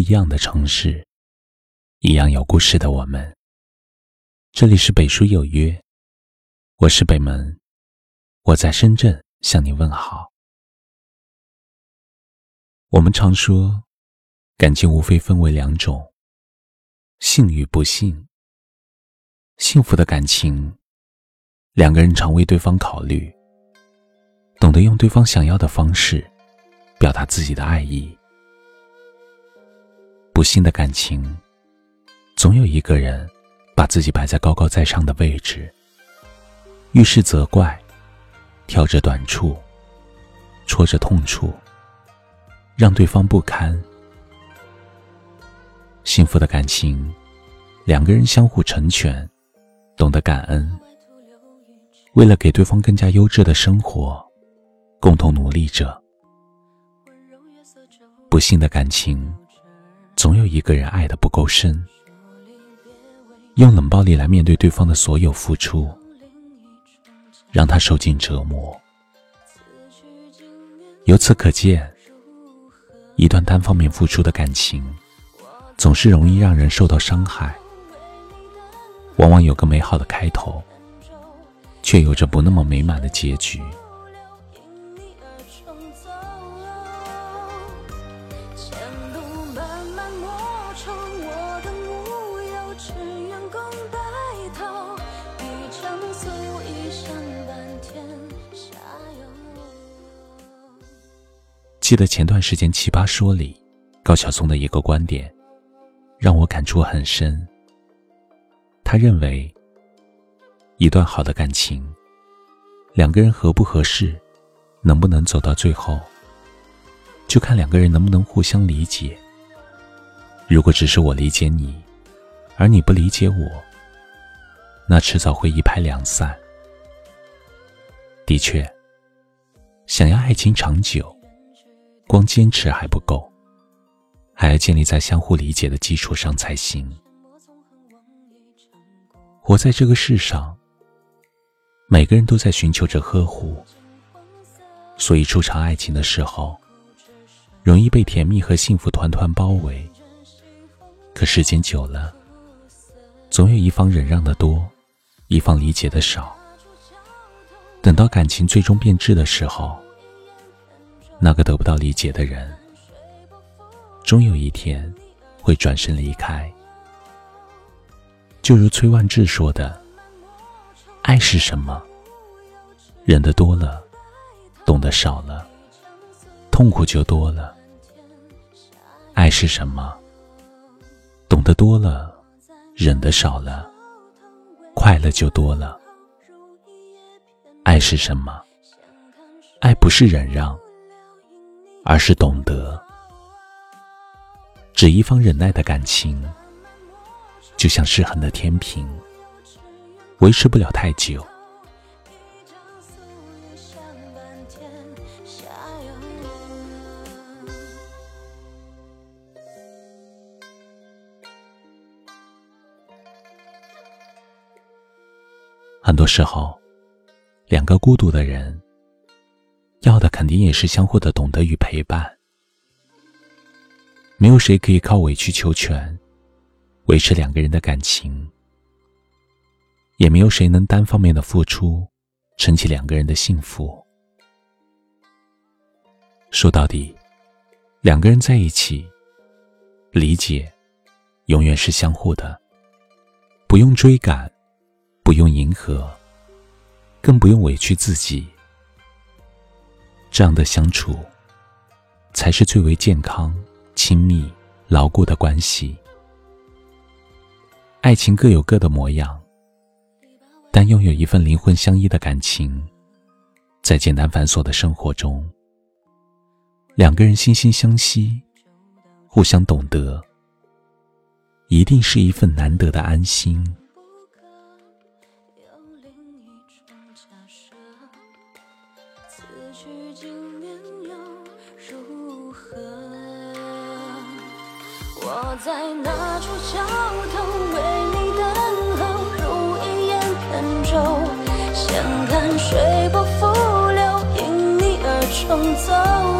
一样的城市，一样有故事的我们。这里是北书有约，我是北门，我在深圳向你问好。我们常说，感情无非分为两种，幸与不幸。幸福的感情，两个人常为对方考虑，懂得用对方想要的方式表达自己的爱意。不幸的感情，总有一个人把自己摆在高高在上的位置，遇事责怪，挑着短处，戳着痛处，让对方不堪。幸福的感情，两个人相互成全，懂得感恩，为了给对方更加优质的生活，共同努力着。不幸的感情。总有一个人爱的不够深，用冷暴力来面对对方的所有付出，让他受尽折磨。由此可见，一段单方面付出的感情，总是容易让人受到伤害。往往有个美好的开头，却有着不那么美满的结局。记得前段时间《奇葩说》里，高晓松的一个观点，让我感触很深。他认为，一段好的感情，两个人合不合适，能不能走到最后，就看两个人能不能互相理解。如果只是我理解你，而你不理解我，那迟早会一拍两散。的确，想要爱情长久。光坚持还不够，还要建立在相互理解的基础上才行。活在这个世上，每个人都在寻求着呵护，所以初尝爱情的时候，容易被甜蜜和幸福团团包围。可时间久了，总有一方忍让的多，一方理解的少。等到感情最终变质的时候，那个得不到理解的人，终有一天会转身离开。就如崔万志说的：“爱是什么？忍得多了，懂得少了，痛苦就多了。爱是什么？懂得多了，忍得少了，快乐就多了。爱是什么？爱不是忍让。”而是懂得，只一方忍耐的感情，就像失衡的天平，维持不了太久。很多时候，两个孤独的人。要的肯定也是相互的懂得与陪伴。没有谁可以靠委曲求全维持两个人的感情，也没有谁能单方面的付出撑起两个人的幸福。说到底，两个人在一起，理解永远是相互的，不用追赶，不用迎合，更不用委屈自己。这样的相处，才是最为健康、亲密、牢固的关系。爱情各有各的模样，但拥有一份灵魂相依的感情，在简单繁琐的生活中，两个人惺惺相惜，互相懂得，一定是一份难得的安心。此去经年又如何我在那处桥头为你等候，如一眼扁舟，闲看水波浮流，因你而重走。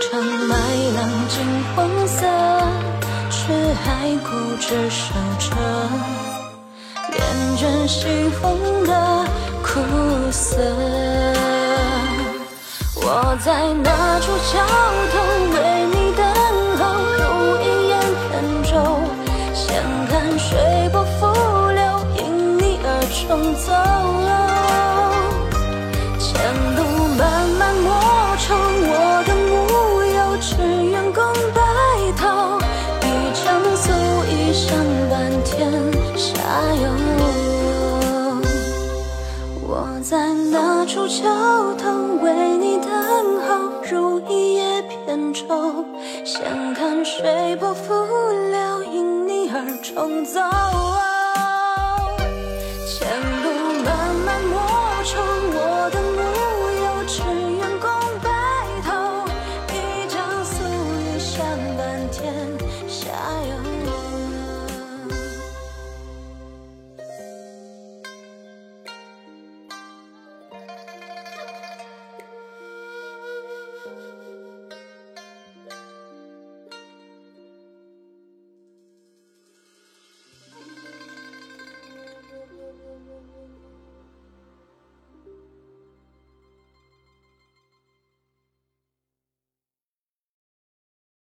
长。麦浪金黄色，却还固执守着恋人西风的苦涩。我在那处桥头为你等候，如一叶扁舟，闲看水波浮流，因你而重走。桥头为你等候，如一叶扁舟，闲看水波浮流，因你而重走。